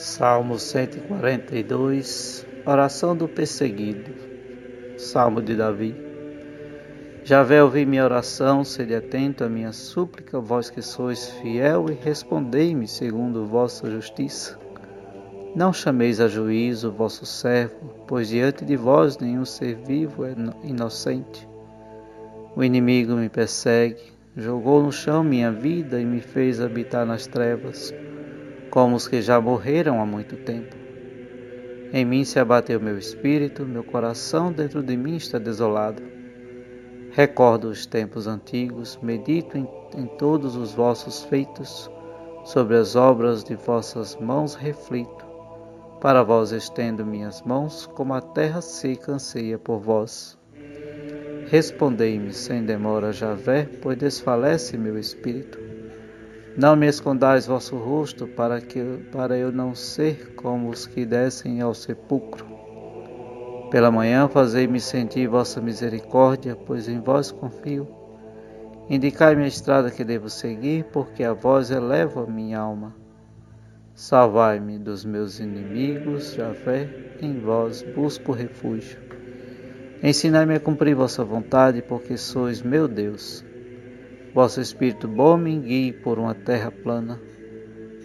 Salmo 142 Oração do perseguido Salmo de Davi Javé, ouvi minha oração, sede atento à minha súplica, vós que sois fiel, e respondei-me segundo vossa justiça. Não chameis a juízo vosso servo, pois diante de vós nenhum ser vivo é inocente. O inimigo me persegue, jogou no chão minha vida e me fez habitar nas trevas como os que já morreram há muito tempo. Em mim se abateu meu espírito, meu coração dentro de mim está desolado. Recordo os tempos antigos, medito em, em todos os vossos feitos, sobre as obras de vossas mãos reflito. Para vós estendo minhas mãos, como a terra seca anseia por vós. Respondei-me sem demora, Javé, pois desfalece meu espírito. Não me escondais vosso rosto, para, que, para eu não ser como os que descem ao sepulcro. Pela manhã fazei-me sentir vossa misericórdia, pois em vós confio. Indicai-me a estrada que devo seguir, porque a vós elevo a minha alma. Salvai-me dos meus inimigos, Javé, em vós busco refúgio. Ensinai-me a cumprir vossa vontade, porque sois meu Deus. Vosso Espírito bom me guie por uma terra plana.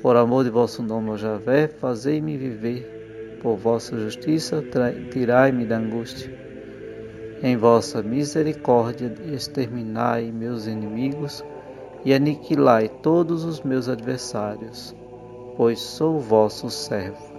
Por amor de vosso nome, Javé, fazei-me viver. Por vossa justiça, tirai-me da angústia. Em vossa misericórdia, exterminai meus inimigos e aniquilai todos os meus adversários, pois sou vosso servo.